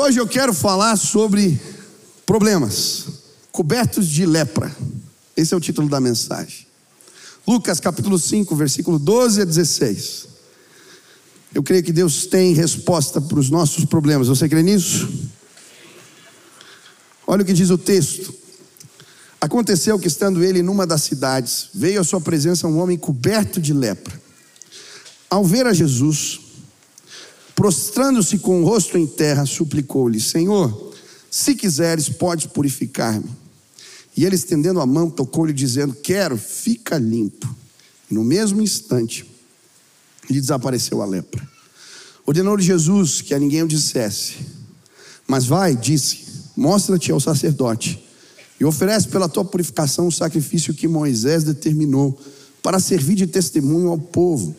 Hoje eu quero falar sobre problemas cobertos de lepra. Esse é o título da mensagem. Lucas capítulo 5, versículo 12 a 16. Eu creio que Deus tem resposta para os nossos problemas. Você crê nisso? Olha o que diz o texto. Aconteceu que, estando ele numa das cidades, veio à sua presença um homem coberto de lepra. Ao ver a Jesus, prostrando-se com o rosto em terra, suplicou-lhe: Senhor, se quiseres, podes purificar-me. E ele, estendendo a mão, tocou-lhe, dizendo: Quero, fica limpo. No mesmo instante, lhe desapareceu a lepra. Ordenou-lhe Jesus que a ninguém o dissesse. Mas vai, disse: Mostra-te ao sacerdote e oferece pela tua purificação o sacrifício que Moisés determinou para servir de testemunho ao povo.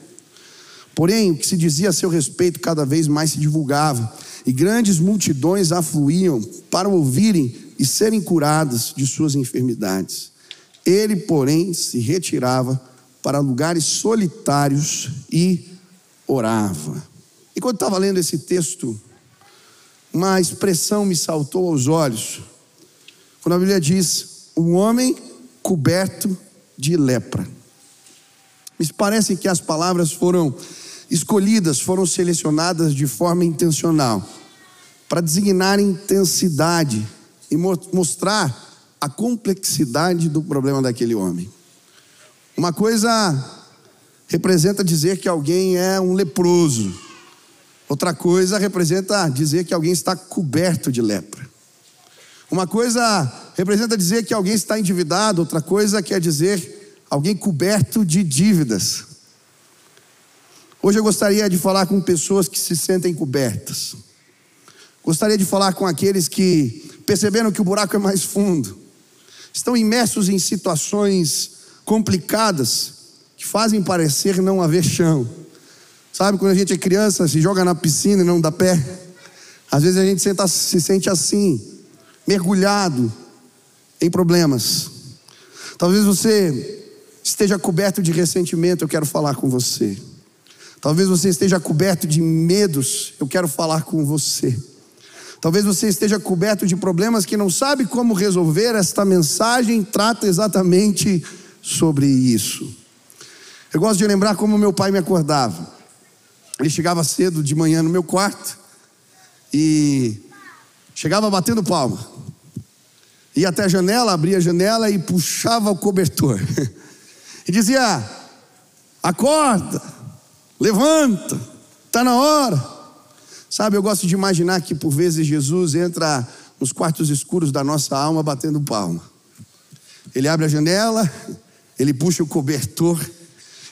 Porém, o que se dizia a seu respeito cada vez mais se divulgava, e grandes multidões afluíam para ouvirem e serem curadas de suas enfermidades. Ele, porém, se retirava para lugares solitários e orava. E quando estava lendo esse texto, uma expressão me saltou aos olhos. Quando a Bíblia diz: um homem coberto de lepra. Me parece que as palavras foram escolhidas, foram selecionadas de forma intencional, para designar intensidade e mostrar a complexidade do problema daquele homem. Uma coisa representa dizer que alguém é um leproso, outra coisa representa dizer que alguém está coberto de lepra. Uma coisa representa dizer que alguém está endividado, outra coisa quer dizer alguém coberto de dívidas. Hoje eu gostaria de falar com pessoas que se sentem cobertas. Gostaria de falar com aqueles que perceberam que o buraco é mais fundo, estão imersos em situações complicadas que fazem parecer não haver chão. Sabe quando a gente é criança, se joga na piscina e não dá pé? Às vezes a gente senta, se sente assim mergulhado em problemas. Talvez você esteja coberto de ressentimento, eu quero falar com você. Talvez você esteja coberto de medos, eu quero falar com você. Talvez você esteja coberto de problemas que não sabe como resolver. Esta mensagem trata exatamente sobre isso. Eu gosto de lembrar como meu pai me acordava. Ele chegava cedo de manhã no meu quarto e chegava batendo palma. Ia até a janela, abria a janela e puxava o cobertor. E dizia: Acorda, levanta, está na hora. Sabe, eu gosto de imaginar que por vezes Jesus entra nos quartos escuros da nossa alma batendo palma. Ele abre a janela, ele puxa o cobertor,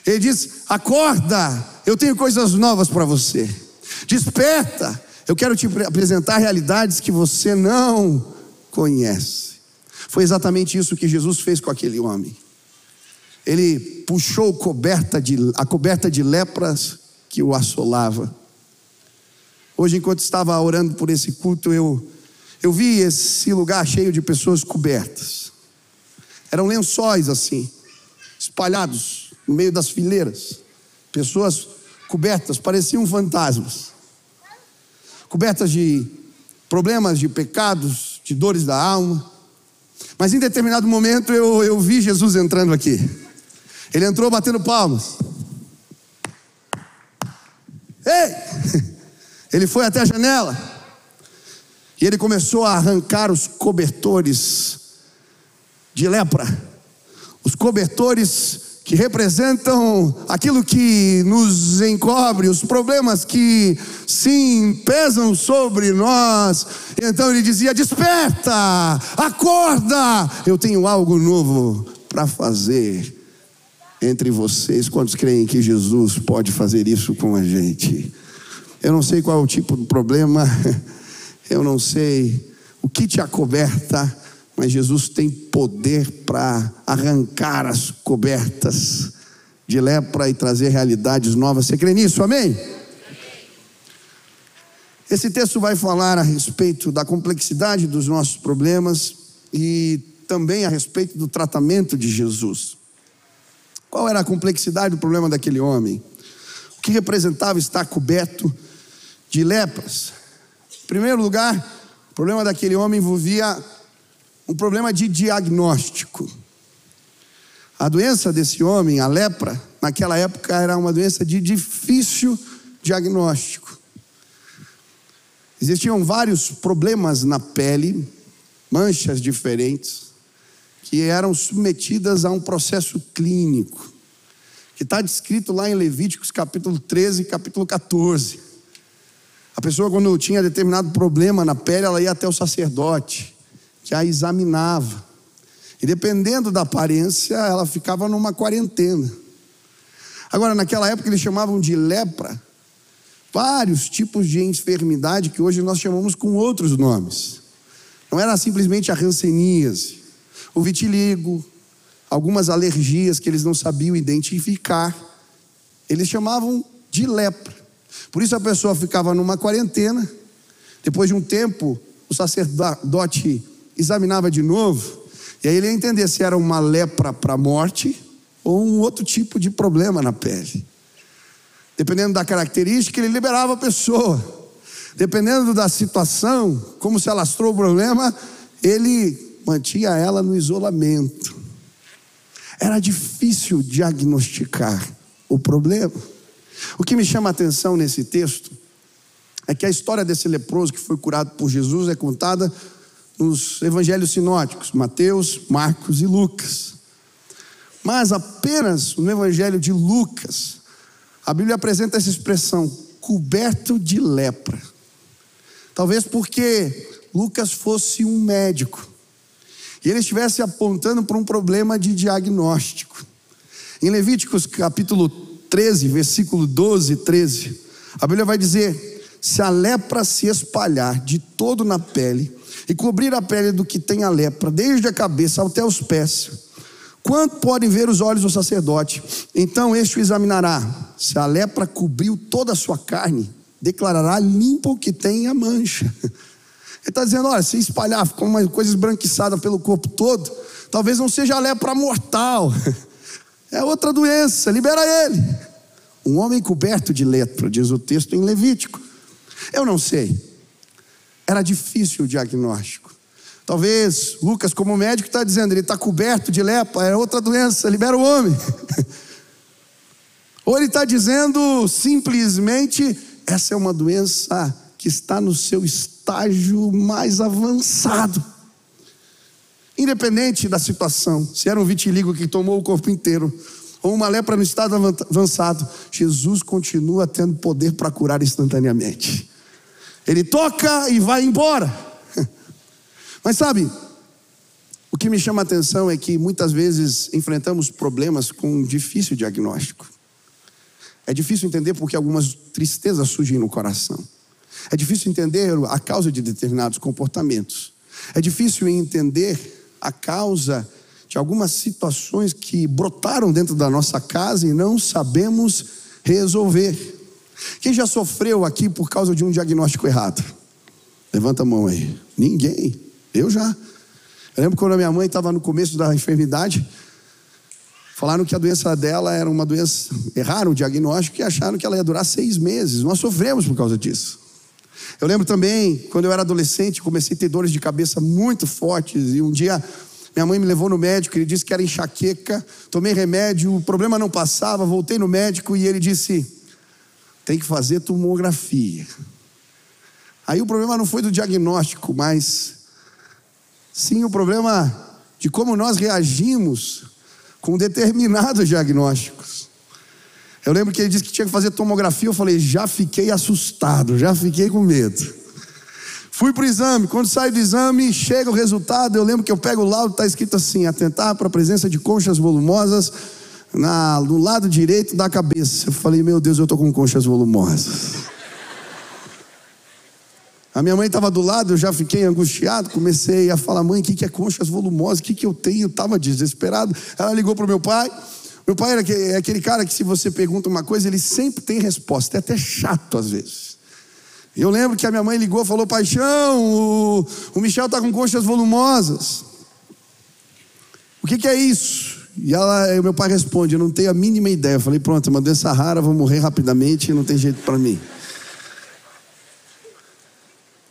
ele diz: Acorda, eu tenho coisas novas para você. Desperta, eu quero te apresentar realidades que você não conhece. Foi exatamente isso que Jesus fez com aquele homem. Ele puxou coberta de, a coberta de lepras que o assolava. Hoje, enquanto estava orando por esse culto, eu, eu vi esse lugar cheio de pessoas cobertas. Eram lençóis assim, espalhados no meio das fileiras. Pessoas cobertas, pareciam fantasmas cobertas de problemas, de pecados, de dores da alma. Mas em determinado momento eu, eu vi Jesus entrando aqui. Ele entrou batendo palmas. Ei! Ele foi até a janela. E ele começou a arrancar os cobertores de lepra. Os cobertores que representam aquilo que nos encobre, os problemas que sim pesam sobre nós. Então ele dizia: Desperta, acorda, eu tenho algo novo para fazer entre vocês. Quantos creem que Jesus pode fazer isso com a gente? Eu não sei qual é o tipo de problema, eu não sei o que te acoberta mas Jesus tem poder para arrancar as cobertas de lepra e trazer realidades novas. Você crê nisso? Amém? Esse texto vai falar a respeito da complexidade dos nossos problemas e também a respeito do tratamento de Jesus. Qual era a complexidade do problema daquele homem? O que representava estar coberto de lepras? primeiro lugar, o problema daquele homem envolvia um problema de diagnóstico. A doença desse homem, a lepra, naquela época era uma doença de difícil diagnóstico. Existiam vários problemas na pele, manchas diferentes, que eram submetidas a um processo clínico, que está descrito lá em Levíticos capítulo 13 e capítulo 14. A pessoa, quando tinha determinado problema na pele, ela ia até o sacerdote, que a examinava. E dependendo da aparência, ela ficava numa quarentena. Agora, naquela época, eles chamavam de lepra vários tipos de enfermidade que hoje nós chamamos com outros nomes. Não era simplesmente a ranceníase, o vitiligo, algumas alergias que eles não sabiam identificar. Eles chamavam de lepra. Por isso a pessoa ficava numa quarentena. Depois de um tempo, o sacerdote examinava de novo. E aí ele ia entender se era uma lepra para a morte ou um outro tipo de problema na pele. Dependendo da característica, ele liberava a pessoa. Dependendo da situação, como se alastrou o problema, ele mantinha ela no isolamento. Era difícil diagnosticar o problema. O que me chama a atenção nesse texto é que a história desse leproso que foi curado por Jesus é contada nos evangelhos sinóticos, Mateus, Marcos e Lucas. Mas apenas no evangelho de Lucas, a Bíblia apresenta essa expressão, coberto de lepra. Talvez porque Lucas fosse um médico ele estivesse apontando para um problema de diagnóstico. Em Levíticos capítulo 13, versículo 12 e 13, a Bíblia vai dizer: se a lepra se espalhar de todo na pele e cobrir a pele do que tem a lepra, desde a cabeça até os pés, quanto podem ver os olhos do sacerdote? Então este o examinará. Se a lepra cobriu toda a sua carne, declarará limpo o que tem a mancha. Está dizendo: olha, se espalhar, ficar uma coisa esbranquiçada pelo corpo todo, talvez não seja lepra mortal, é outra doença, libera ele. Um homem coberto de lepra, diz o texto em Levítico. Eu não sei, era difícil o diagnóstico. Talvez Lucas, como médico, está dizendo: ele está coberto de lepra, é outra doença, libera o homem. Ou ele está dizendo simplesmente essa é uma doença que está no seu estágio mais avançado. Independente da situação, se era um vitiligo que tomou o corpo inteiro, ou uma lepra no estado avançado, Jesus continua tendo poder para curar instantaneamente. Ele toca e vai embora. Mas sabe, o que me chama a atenção é que muitas vezes enfrentamos problemas com um difícil diagnóstico. É difícil entender porque algumas tristezas surgem no coração. É difícil entender a causa de determinados comportamentos. É difícil entender a causa de algumas situações que brotaram dentro da nossa casa e não sabemos resolver. Quem já sofreu aqui por causa de um diagnóstico errado? Levanta a mão aí. Ninguém. Eu já. Eu lembro quando a minha mãe estava no começo da enfermidade, Falaram que a doença dela era uma doença, erraram o diagnóstico e acharam que ela ia durar seis meses. Nós sofremos por causa disso. Eu lembro também, quando eu era adolescente, comecei a ter dores de cabeça muito fortes. E um dia, minha mãe me levou no médico, ele disse que era enxaqueca. Tomei remédio, o problema não passava. Voltei no médico e ele disse: tem que fazer tomografia. Aí o problema não foi do diagnóstico, mas sim o problema de como nós reagimos com determinados diagnósticos. Eu lembro que ele disse que tinha que fazer tomografia, eu falei, já fiquei assustado, já fiquei com medo. Fui para o exame, quando sai do exame, chega o resultado, eu lembro que eu pego o laudo, está escrito assim, atentar para a presença de conchas volumosas na, no lado direito da cabeça. Eu falei, meu Deus, eu estou com conchas volumosas. A minha mãe estava do lado, eu já fiquei angustiado, comecei a falar, mãe, o que, que é conchas volumosas? O que, que eu tenho? Eu estava desesperado. Ela ligou para o meu pai. Meu pai era é aquele cara que, se você pergunta uma coisa, ele sempre tem resposta. É até chato às vezes. Eu lembro que a minha mãe ligou e falou: Paixão, o, o Michel está com conchas volumosas. O que, que é isso? E ela, meu pai responde: Eu não tenho a mínima ideia. Eu falei: Pronto, é uma doença rara, vou morrer rapidamente, não tem jeito para mim.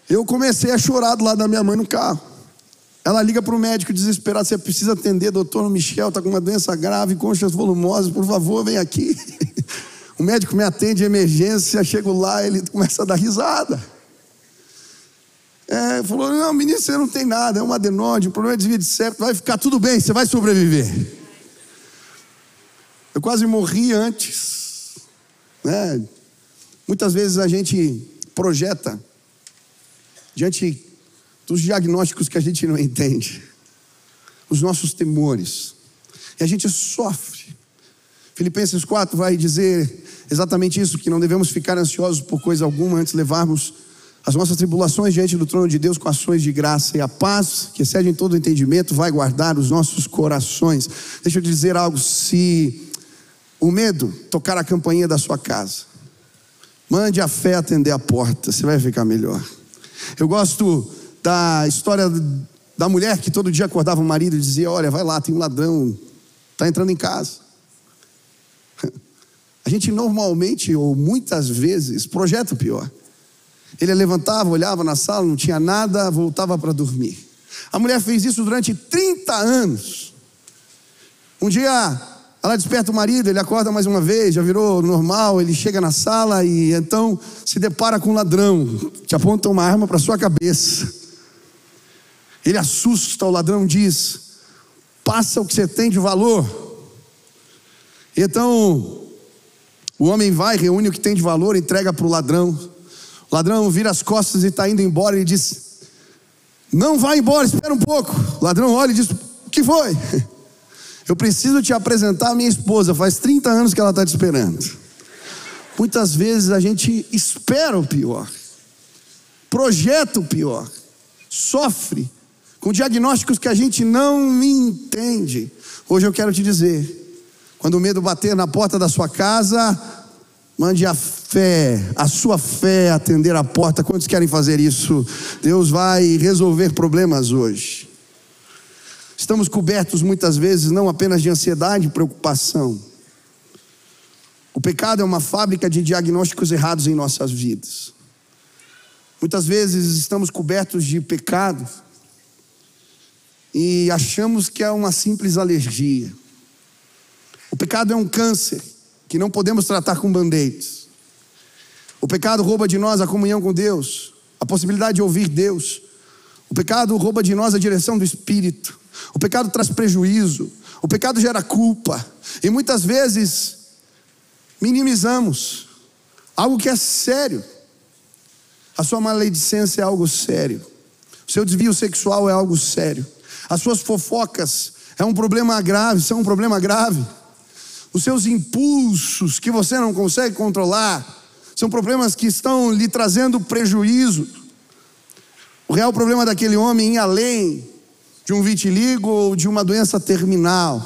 Eu comecei a chorar do lado da minha mãe no carro. Ela liga para o médico desesperado: você precisa atender, doutor Michel, está com uma doença grave, conchas volumosas, por favor, vem aqui. O médico me atende emergência, chego lá, ele começa a dar risada. É, falou: não, menino, você não tem nada, é um adenode, um problema de desvio de septo, vai ficar tudo bem, você vai sobreviver. Eu quase morri antes. Né? Muitas vezes a gente projeta diante dos diagnósticos que a gente não entende, os nossos temores, e a gente sofre. Filipenses 4 vai dizer exatamente isso: que não devemos ficar ansiosos por coisa alguma antes levarmos as nossas tribulações diante do trono de Deus com ações de graça e a paz, que excede em todo o entendimento, vai guardar os nossos corações. Deixa eu te dizer algo: se o medo tocar a campainha da sua casa, mande a fé atender a porta, você vai ficar melhor. Eu gosto da história da mulher que todo dia acordava o marido e dizia: Olha, vai lá, tem um ladrão, está entrando em casa. A gente normalmente, ou muitas vezes, projeta o pior. Ele levantava, olhava na sala, não tinha nada, voltava para dormir. A mulher fez isso durante 30 anos. Um dia, ela desperta o marido, ele acorda mais uma vez, já virou normal, ele chega na sala e então se depara com um ladrão que aponta uma arma para sua cabeça. Ele assusta, o ladrão diz: Passa o que você tem de valor. Então, o homem vai, reúne o que tem de valor, entrega para o ladrão. O ladrão vira as costas e está indo embora e diz: Não vai embora, espera um pouco. O ladrão olha e diz: O que foi? Eu preciso te apresentar a minha esposa, faz 30 anos que ela está te esperando. Muitas vezes a gente espera o pior, projeta o pior, sofre com diagnósticos que a gente não entende. Hoje eu quero te dizer: quando o medo bater na porta da sua casa, mande a fé, a sua fé atender a porta. Quantos querem fazer isso? Deus vai resolver problemas hoje. Estamos cobertos muitas vezes não apenas de ansiedade e preocupação. O pecado é uma fábrica de diagnósticos errados em nossas vidas. Muitas vezes estamos cobertos de pecado e achamos que é uma simples alergia. O pecado é um câncer que não podemos tratar com band-aids. O pecado rouba de nós a comunhão com Deus, a possibilidade de ouvir Deus. O pecado rouba de nós a direção do Espírito. O pecado traz prejuízo. O pecado gera culpa. E muitas vezes minimizamos algo que é sério. A sua maledicência é algo sério. O seu desvio sexual é algo sério. As suas fofocas é um problema grave, são um problema grave. Os seus impulsos que você não consegue controlar são problemas que estão lhe trazendo prejuízo. O real problema daquele homem além de um vitiligo ou de uma doença terminal.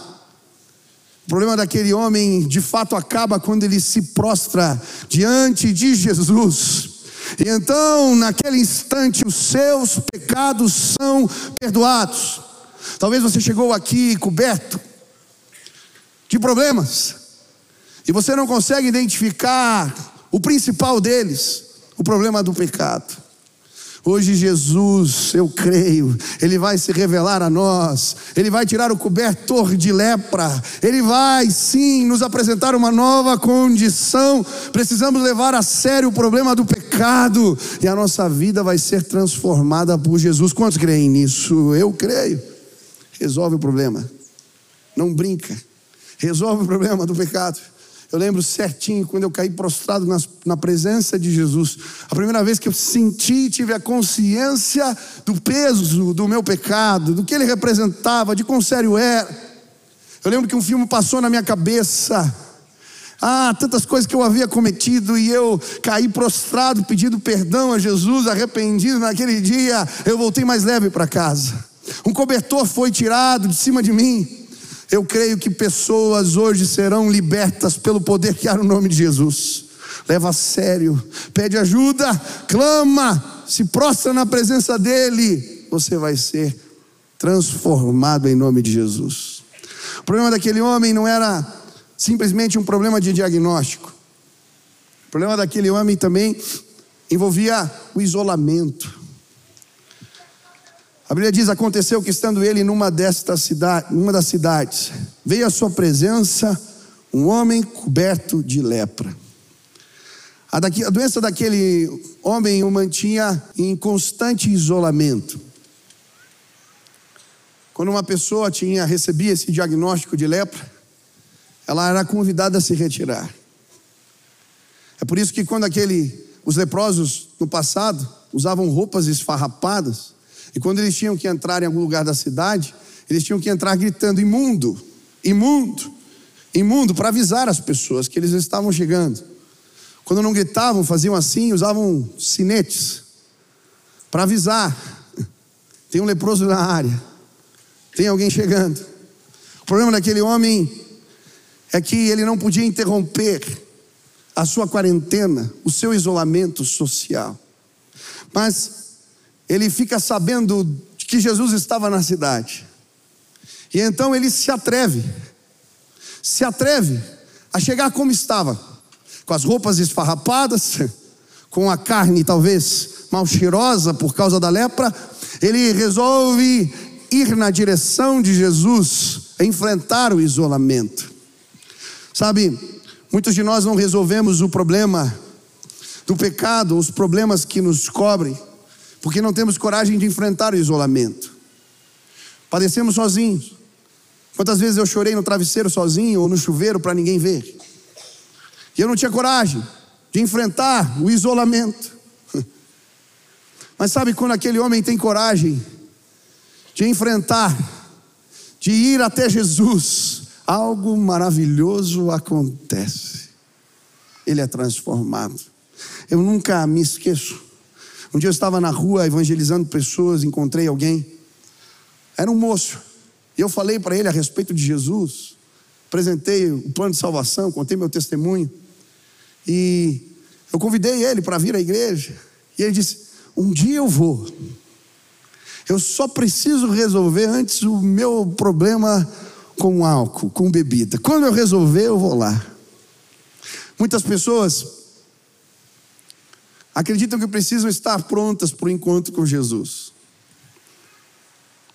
O problema daquele homem de fato acaba quando ele se prostra diante de Jesus. E então, naquele instante, os seus pecados são perdoados. Talvez você chegou aqui coberto de problemas e você não consegue identificar o principal deles, o problema do pecado. Hoje Jesus, eu creio, Ele vai se revelar a nós, Ele vai tirar o cobertor de lepra, Ele vai sim nos apresentar uma nova condição. Precisamos levar a sério o problema do pecado e a nossa vida vai ser transformada por Jesus. Quantos creem nisso? Eu creio resolve o problema. Não brinca. Resolve o problema do pecado. Eu lembro certinho quando eu caí prostrado na, na presença de Jesus. A primeira vez que eu senti, tive a consciência do peso do meu pecado, do que ele representava, de quão sério era. Eu lembro que um filme passou na minha cabeça. Ah, tantas coisas que eu havia cometido e eu caí prostrado, pedindo perdão a Jesus, arrependido naquele dia. Eu voltei mais leve para casa. Um cobertor foi tirado de cima de mim. Eu creio que pessoas hoje serão libertas pelo poder que há no nome de Jesus. Leva a sério, pede ajuda, clama, se prostra na presença dEle. Você vai ser transformado em nome de Jesus. O problema daquele homem não era simplesmente um problema de diagnóstico. O problema daquele homem também envolvia o isolamento. A Bíblia diz: aconteceu que estando ele numa desta cidade, numa das cidades, veio à sua presença um homem coberto de lepra. A, daqui, a doença daquele homem o mantinha em constante isolamento. Quando uma pessoa tinha recebia esse diagnóstico de lepra, ela era convidada a se retirar. É por isso que quando aquele os leprosos no passado usavam roupas esfarrapadas, e quando eles tinham que entrar em algum lugar da cidade, eles tinham que entrar gritando: imundo, imundo, imundo, para avisar as pessoas que eles estavam chegando. Quando não gritavam, faziam assim, usavam sinetes para avisar: tem um leproso na área, tem alguém chegando. O problema daquele homem é que ele não podia interromper a sua quarentena, o seu isolamento social. Mas ele fica sabendo que Jesus estava na cidade. E então ele se atreve, se atreve a chegar como estava, com as roupas esfarrapadas, com a carne talvez mal cheirosa por causa da lepra. Ele resolve ir na direção de Jesus, enfrentar o isolamento. Sabe, muitos de nós não resolvemos o problema do pecado, os problemas que nos cobrem porque não temos coragem de enfrentar o isolamento. Padecemos sozinhos. Quantas vezes eu chorei no travesseiro sozinho ou no chuveiro para ninguém ver? E eu não tinha coragem de enfrentar o isolamento. Mas sabe quando aquele homem tem coragem de enfrentar, de ir até Jesus, algo maravilhoso acontece. Ele é transformado. Eu nunca me esqueço um dia eu estava na rua evangelizando pessoas, encontrei alguém. Era um moço. E eu falei para ele a respeito de Jesus. Apresentei o plano de salvação, contei meu testemunho. E eu convidei ele para vir à igreja. E ele disse: Um dia eu vou. Eu só preciso resolver antes o meu problema com álcool, com bebida. Quando eu resolver, eu vou lá. Muitas pessoas acreditam que precisam estar prontas para o encontro com Jesus.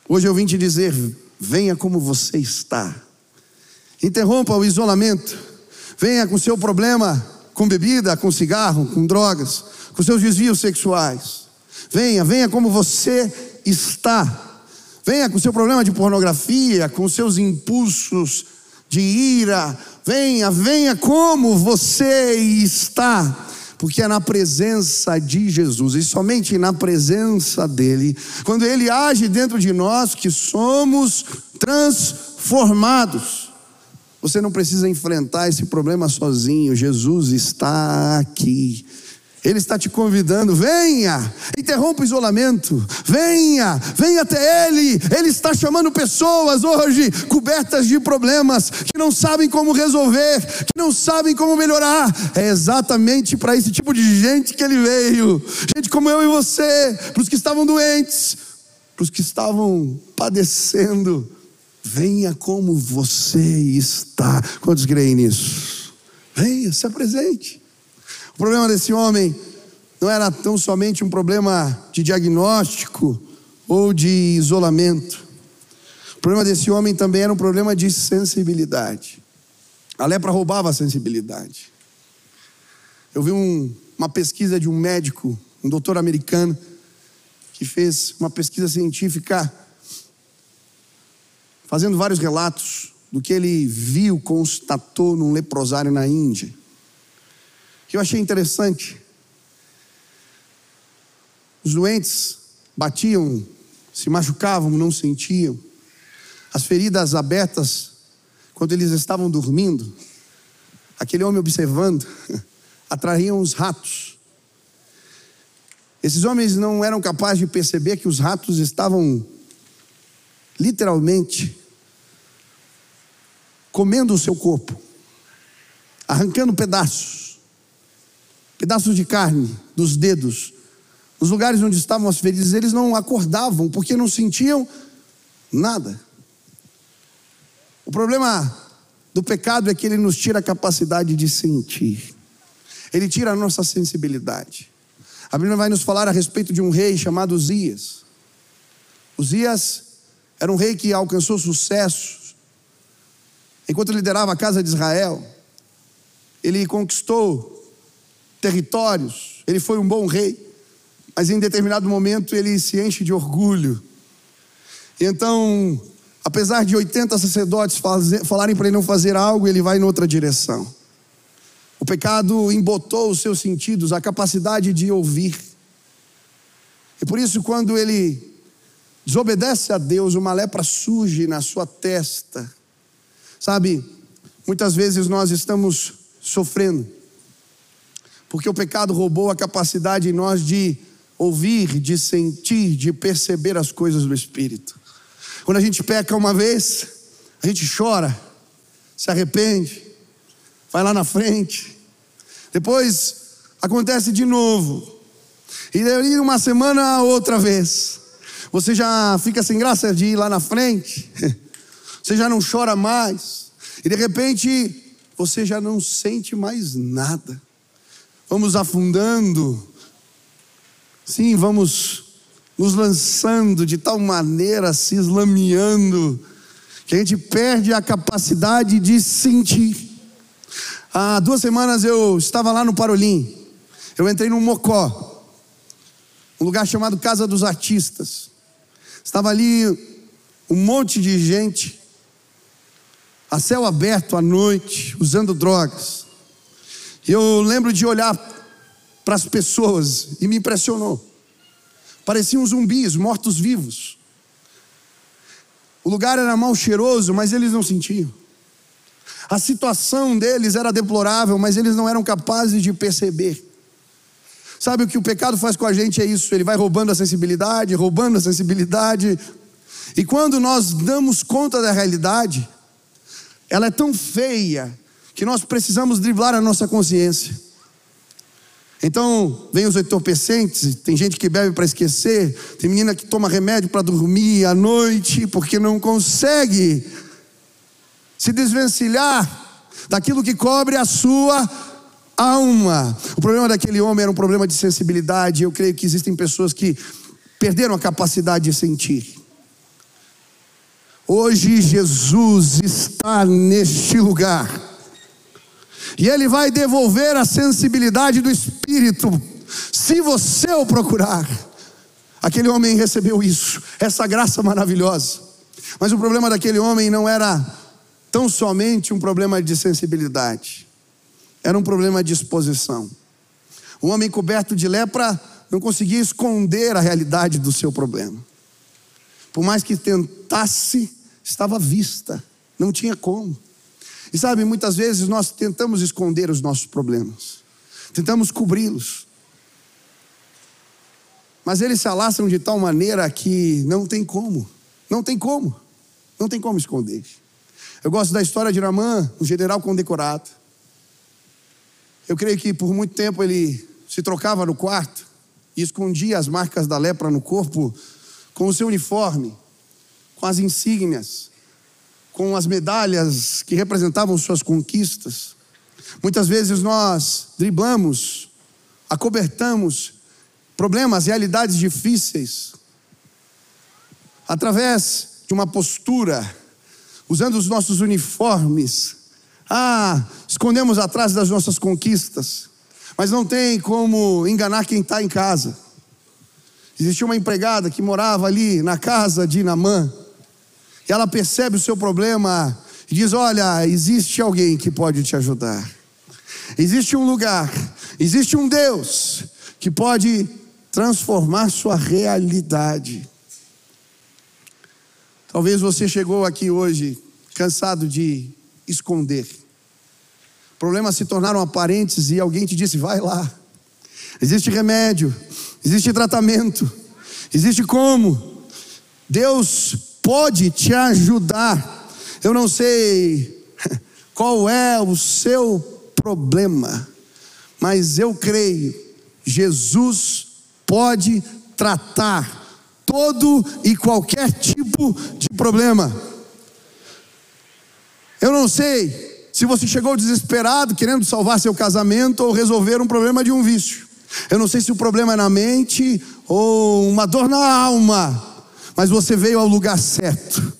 Hoje eu vim te dizer: venha como você está. Interrompa o isolamento. Venha com seu problema com bebida, com cigarro, com drogas, com seus desvios sexuais. Venha, venha como você está. Venha com seu problema de pornografia, com seus impulsos de ira. Venha, venha como você está porque é na presença de Jesus e somente na presença dele, quando ele age dentro de nós, que somos transformados. Você não precisa enfrentar esse problema sozinho, Jesus está aqui. Ele está te convidando, venha, interrompa o isolamento, venha, venha até Ele. Ele está chamando pessoas hoje cobertas de problemas, que não sabem como resolver, que não sabem como melhorar. É exatamente para esse tipo de gente que Ele veio. Gente como eu e você, para os que estavam doentes, para os que estavam padecendo. Venha como você está. Quantos creem nisso? Venha, se apresente. O problema desse homem não era tão somente um problema de diagnóstico ou de isolamento. O problema desse homem também era um problema de sensibilidade. A lepra roubava a sensibilidade. Eu vi um, uma pesquisa de um médico, um doutor americano, que fez uma pesquisa científica, fazendo vários relatos do que ele viu, constatou num leprosário na Índia que eu achei interessante. Os doentes batiam, se machucavam, não sentiam. As feridas abertas, quando eles estavam dormindo, aquele homem observando, atraíam os ratos. Esses homens não eram capazes de perceber que os ratos estavam literalmente comendo o seu corpo, arrancando pedaços pedaços de carne dos dedos, nos lugares onde estavam as feridas, eles não acordavam porque não sentiam nada. O problema do pecado é que ele nos tira a capacidade de sentir, ele tira a nossa sensibilidade. A Bíblia vai nos falar a respeito de um rei chamado Zias. Uzias era um rei que alcançou sucesso. Enquanto liderava a casa de Israel, ele conquistou territórios, ele foi um bom rei, mas em determinado momento ele se enche de orgulho. E então, apesar de 80 sacerdotes fazer, falarem para ele não fazer algo, ele vai em outra direção. O pecado embotou os seus sentidos, a capacidade de ouvir. E por isso, quando ele desobedece a Deus, uma lepra surge na sua testa. Sabe, muitas vezes nós estamos sofrendo, porque o pecado roubou a capacidade em nós de ouvir, de sentir, de perceber as coisas do Espírito. Quando a gente peca uma vez, a gente chora, se arrepende, vai lá na frente. Depois acontece de novo. E daí uma semana outra vez. Você já fica sem graça de ir lá na frente. Você já não chora mais. E de repente você já não sente mais nada. Vamos afundando. Sim, vamos nos lançando de tal maneira, se eslameando, que a gente perde a capacidade de sentir. Há duas semanas eu estava lá no Parolim. Eu entrei no Mocó, um lugar chamado Casa dos Artistas. Estava ali um monte de gente, a céu aberto à noite, usando drogas. Eu lembro de olhar para as pessoas e me impressionou. Pareciam zumbis, mortos-vivos. O lugar era mal cheiroso, mas eles não sentiam. A situação deles era deplorável, mas eles não eram capazes de perceber. Sabe o que o pecado faz com a gente? É isso, ele vai roubando a sensibilidade, roubando a sensibilidade. E quando nós damos conta da realidade, ela é tão feia que nós precisamos driblar a nossa consciência. Então, vem os entorpecentes, tem gente que bebe para esquecer, tem menina que toma remédio para dormir à noite porque não consegue se desvencilhar daquilo que cobre a sua alma. O problema daquele homem era um problema de sensibilidade. Eu creio que existem pessoas que perderam a capacidade de sentir. Hoje Jesus está neste lugar. E Ele vai devolver a sensibilidade do espírito, se você o procurar. Aquele homem recebeu isso, essa graça maravilhosa. Mas o problema daquele homem não era tão somente um problema de sensibilidade, era um problema de exposição. O homem coberto de lepra não conseguia esconder a realidade do seu problema. Por mais que tentasse, estava vista, não tinha como. E sabe, muitas vezes nós tentamos esconder os nossos problemas, tentamos cobri-los, mas eles se alastram de tal maneira que não tem como, não tem como, não tem como esconder. Eu gosto da história de Namã, um general condecorado. Eu creio que por muito tempo ele se trocava no quarto e escondia as marcas da lepra no corpo com o seu uniforme, com as insígnias, com as medalhas que representavam suas conquistas. Muitas vezes nós driblamos, acobertamos problemas, realidades difíceis, através de uma postura, usando os nossos uniformes. Ah, escondemos atrás das nossas conquistas, mas não tem como enganar quem está em casa. Existia uma empregada que morava ali na casa de Namã ela percebe o seu problema e diz: Olha, existe alguém que pode te ajudar. Existe um lugar, existe um Deus que pode transformar sua realidade. Talvez você chegou aqui hoje cansado de esconder. Problemas se tornaram aparentes e alguém te disse: vai lá. Existe remédio, existe tratamento, existe como. Deus pode te ajudar. Eu não sei qual é o seu problema, mas eu creio, Jesus pode tratar todo e qualquer tipo de problema. Eu não sei se você chegou desesperado querendo salvar seu casamento ou resolver um problema de um vício. Eu não sei se o problema é na mente ou uma dor na alma. Mas você veio ao lugar certo.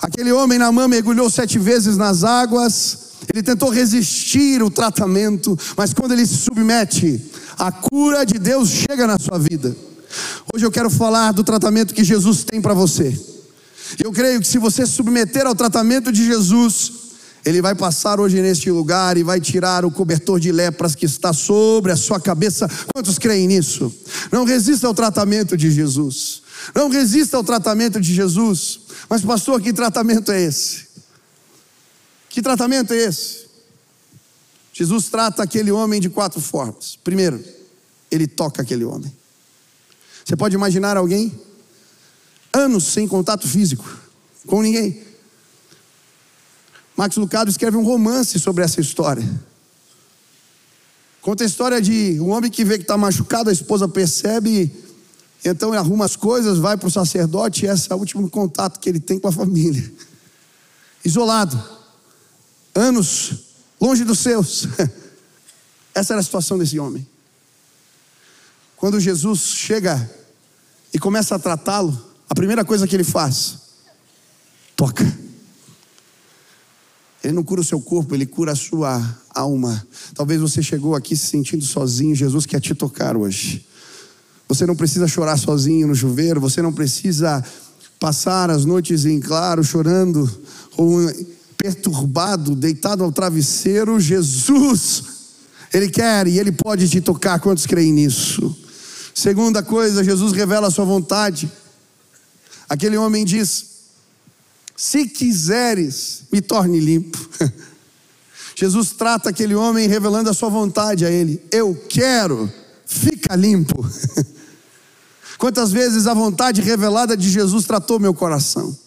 Aquele homem na mão mergulhou sete vezes nas águas, ele tentou resistir o tratamento, mas quando ele se submete, a cura de Deus chega na sua vida. Hoje eu quero falar do tratamento que Jesus tem para você. Eu creio que se você submeter ao tratamento de Jesus, ele vai passar hoje neste lugar e vai tirar o cobertor de lepras que está sobre a sua cabeça. Quantos creem nisso? Não resista ao tratamento de Jesus. Não resista ao tratamento de Jesus. Mas, pastor, que tratamento é esse? Que tratamento é esse? Jesus trata aquele homem de quatro formas. Primeiro, ele toca aquele homem. Você pode imaginar alguém anos sem contato físico com ninguém. Max Lucado escreve um romance sobre essa história. Conta a história de um homem que vê que está machucado, a esposa percebe, então ele arruma as coisas, vai para o sacerdote, e esse é o último contato que ele tem com a família. Isolado, anos longe dos seus. Essa era a situação desse homem. Quando Jesus chega e começa a tratá-lo, a primeira coisa que ele faz, toca. Ele não cura o seu corpo, ele cura a sua alma. Talvez você chegou aqui se sentindo sozinho, Jesus quer te tocar hoje. Você não precisa chorar sozinho no chuveiro, você não precisa passar as noites em claro chorando ou perturbado, deitado ao travesseiro. Jesus, Ele quer e Ele pode te tocar. Quantos creem nisso? Segunda coisa, Jesus revela a sua vontade. Aquele homem diz: Se quiseres, me torne limpo. Jesus trata aquele homem revelando a sua vontade a ele: Eu quero, fica limpo. Quantas vezes a vontade revelada de Jesus tratou meu coração?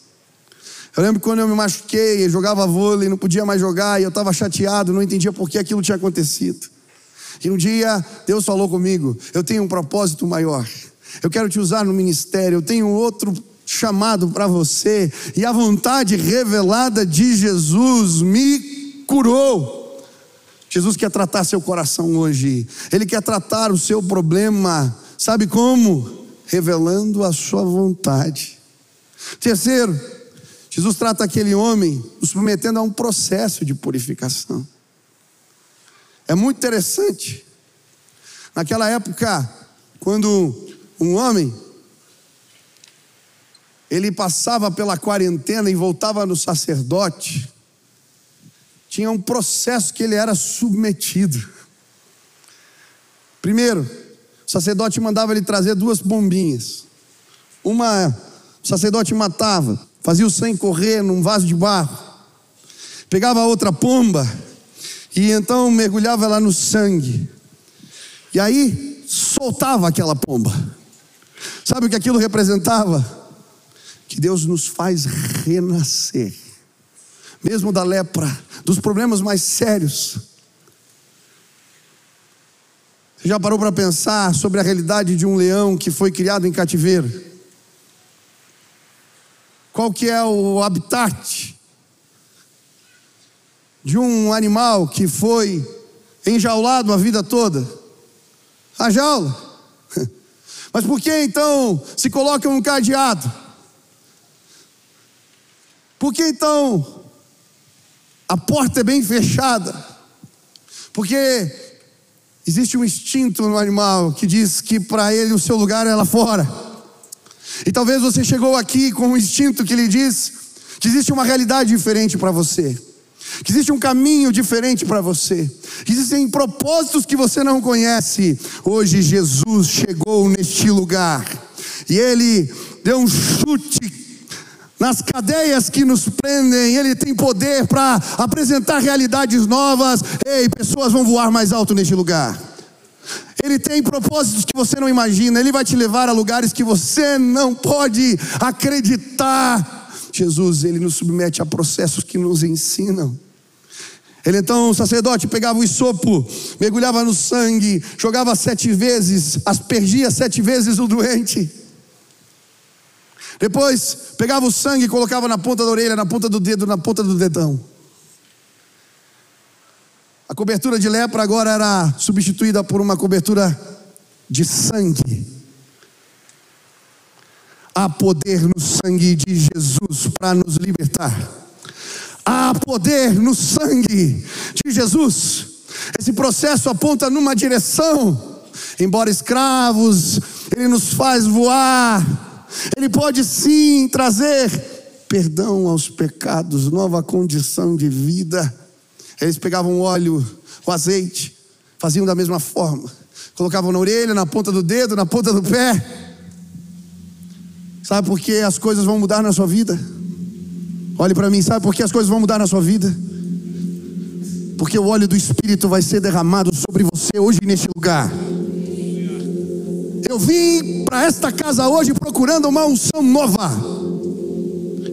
Eu lembro quando eu me machuquei, eu jogava vôlei, não podia mais jogar, e eu estava chateado, não entendia por que aquilo tinha acontecido. E um dia Deus falou comigo: Eu tenho um propósito maior. Eu quero te usar no ministério. Eu tenho outro chamado para você. E a vontade revelada de Jesus me curou. Jesus quer tratar seu coração hoje. Ele quer tratar o seu problema. Sabe como? Revelando a sua vontade. Terceiro, Jesus trata aquele homem nos submetendo a um processo de purificação. É muito interessante. Naquela época, quando um homem ele passava pela quarentena e voltava no sacerdote, tinha um processo que ele era submetido. Primeiro, sacerdote mandava ele trazer duas bombinhas. Uma, o sacerdote matava, fazia o sangue correr num vaso de barro, pegava a outra pomba e então mergulhava lá no sangue. E aí soltava aquela pomba. Sabe o que aquilo representava? Que Deus nos faz renascer, mesmo da lepra, dos problemas mais sérios. Já parou para pensar sobre a realidade de um leão que foi criado em cativeiro? Qual que é o habitat de um animal que foi enjaulado a vida toda? A jaula. Mas por que então se coloca um cadeado? Por que então a porta é bem fechada? Porque existe um instinto no animal que diz que para ele o seu lugar é lá fora. E talvez você chegou aqui com um instinto que lhe diz que existe uma realidade diferente para você que existe um caminho diferente para você, que existem propósitos que você não conhece. Hoje Jesus chegou neste lugar e ele deu um chute nas cadeias que nos prendem, ele tem poder para apresentar realidades novas. Ei, pessoas vão voar mais alto neste lugar. Ele tem propósitos que você não imagina, ele vai te levar a lugares que você não pode acreditar. Jesus, ele nos submete a processos que nos ensinam. Ele então, o sacerdote, pegava o isopo, mergulhava no sangue, jogava sete vezes, aspergia sete vezes o doente. Depois, pegava o sangue e colocava na ponta da orelha, na ponta do dedo, na ponta do dedão. A cobertura de lepra agora era substituída por uma cobertura de sangue. Há poder no sangue de Jesus para nos libertar. Há poder no sangue de Jesus. Esse processo aponta numa direção. Embora escravos, ele nos faz voar. Ele pode sim trazer perdão aos pecados, nova condição de vida. Eles pegavam o óleo, o azeite, faziam da mesma forma. Colocavam na orelha, na ponta do dedo, na ponta do pé. Sabe por que as coisas vão mudar na sua vida? Olhe para mim, sabe por que as coisas vão mudar na sua vida? Porque o óleo do Espírito vai ser derramado sobre você hoje neste lugar. Eu vim para esta casa hoje procurando uma unção nova.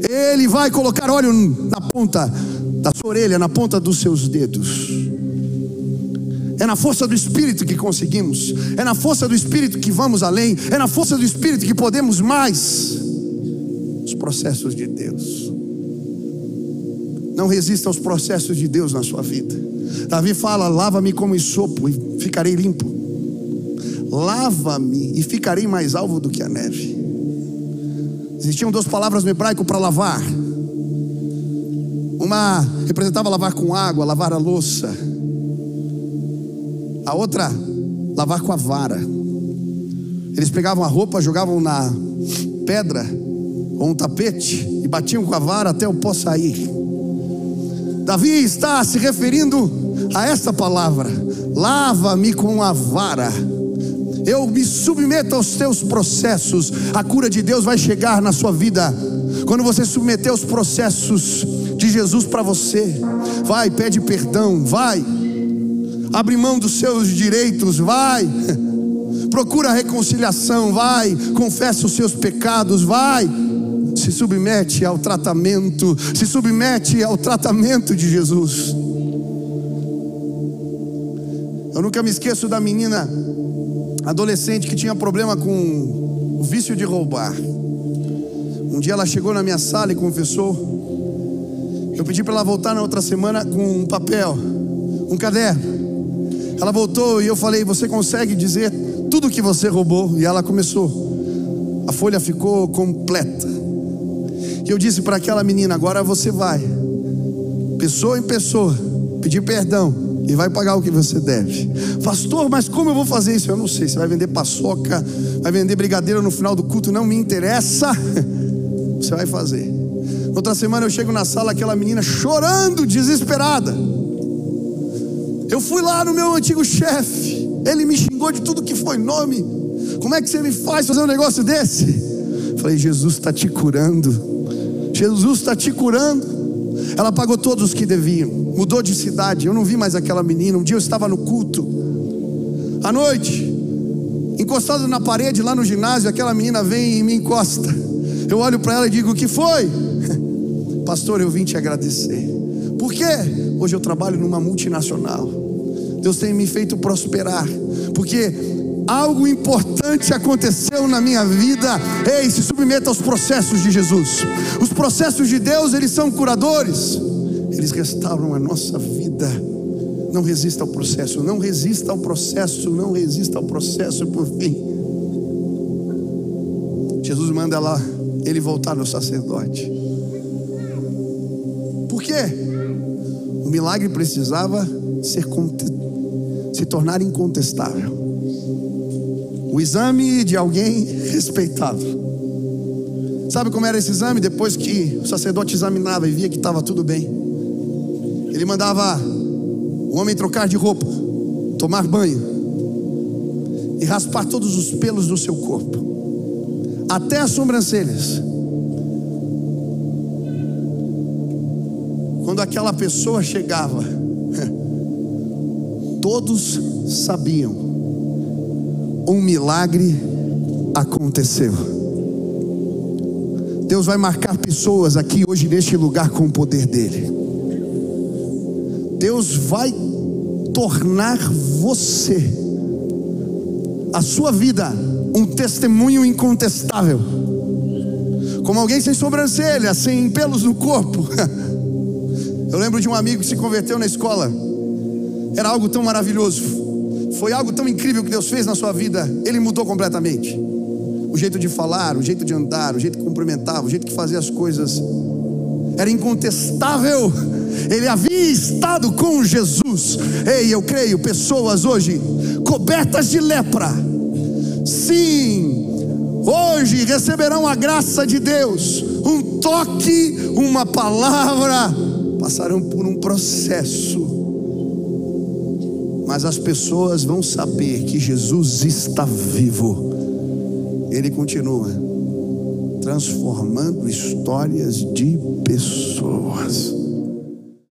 Ele vai colocar óleo na ponta da sua orelha, na ponta dos seus dedos. É na força do Espírito que conseguimos, é na força do Espírito que vamos além, é na força do Espírito que podemos mais. Os processos de Deus. Não resista aos processos de Deus na sua vida. Davi fala: lava-me como sopo e ficarei limpo. Lava-me e ficarei mais alvo do que a neve. Existiam duas palavras no hebraico para lavar. Uma representava lavar com água, lavar a louça. A outra, lavar com a vara. Eles pegavam a roupa, jogavam na pedra ou um tapete e batiam com a vara até o pó sair. Davi está se referindo a essa palavra: lava-me com a vara. Eu me submeto aos teus processos. A cura de Deus vai chegar na sua vida. Quando você submeter aos processos de Jesus para você, vai, pede perdão, vai abre mão dos seus direitos, vai. Procura a reconciliação, vai. Confessa os seus pecados, vai. Se submete ao tratamento, se submete ao tratamento de Jesus. Eu nunca me esqueço da menina adolescente que tinha problema com o vício de roubar. Um dia ela chegou na minha sala e confessou. Eu pedi para ela voltar na outra semana com um papel, um caderno. Ela voltou e eu falei: Você consegue dizer tudo que você roubou? E ela começou. A folha ficou completa. E eu disse para aquela menina: Agora você vai, pessoa em pessoa, pedir perdão e vai pagar o que você deve. Pastor, mas como eu vou fazer isso? Eu não sei. Você vai vender paçoca, vai vender brigadeiro no final do culto, não me interessa. Você vai fazer. Outra semana eu chego na sala, aquela menina chorando, desesperada. Eu fui lá no meu antigo chefe, ele me xingou de tudo que foi nome. Como é que você me faz fazer um negócio desse? Falei, Jesus está te curando. Jesus está te curando. Ela pagou todos os que deviam, mudou de cidade. Eu não vi mais aquela menina. Um dia eu estava no culto, à noite, encostado na parede lá no ginásio. Aquela menina vem e me encosta. Eu olho para ela e digo: O que foi? Pastor, eu vim te agradecer. Por quê? Hoje eu trabalho numa multinacional. Deus tem me feito prosperar, porque algo importante aconteceu na minha vida. Ei, se submeta aos processos de Jesus. Os processos de Deus, eles são curadores. Eles restauram a nossa vida. Não resista ao processo, não resista ao processo, não resista ao processo por fim. Jesus manda lá ele voltar no sacerdote. Por quê? O milagre precisava ser se tornar incontestável. O exame de alguém respeitado. Sabe como era esse exame? Depois que o sacerdote examinava e via que estava tudo bem, ele mandava o homem trocar de roupa, tomar banho e raspar todos os pelos do seu corpo, até as sobrancelhas. Quando aquela pessoa chegava, todos sabiam, um milagre aconteceu. Deus vai marcar pessoas aqui hoje neste lugar com o poder dEle. Deus vai tornar você, a sua vida, um testemunho incontestável. Como alguém sem sobrancelha, sem pelos no corpo. Eu lembro de um amigo que se converteu na escola era algo tão maravilhoso. Foi algo tão incrível que Deus fez na sua vida. Ele mudou completamente. o jeito de falar, o jeito de andar, o jeito que cumprimentava, o jeito que fazia as coisas. Era incontestável. Ele havia estado com Jesus. Ei, eu creio, pessoas hoje cobertas de lepra. Sim, hoje receberão a graça de Deus, um toque, uma palavra, passarão por um processo. Mas as pessoas vão saber que Jesus está vivo. Ele continua transformando histórias de pessoas.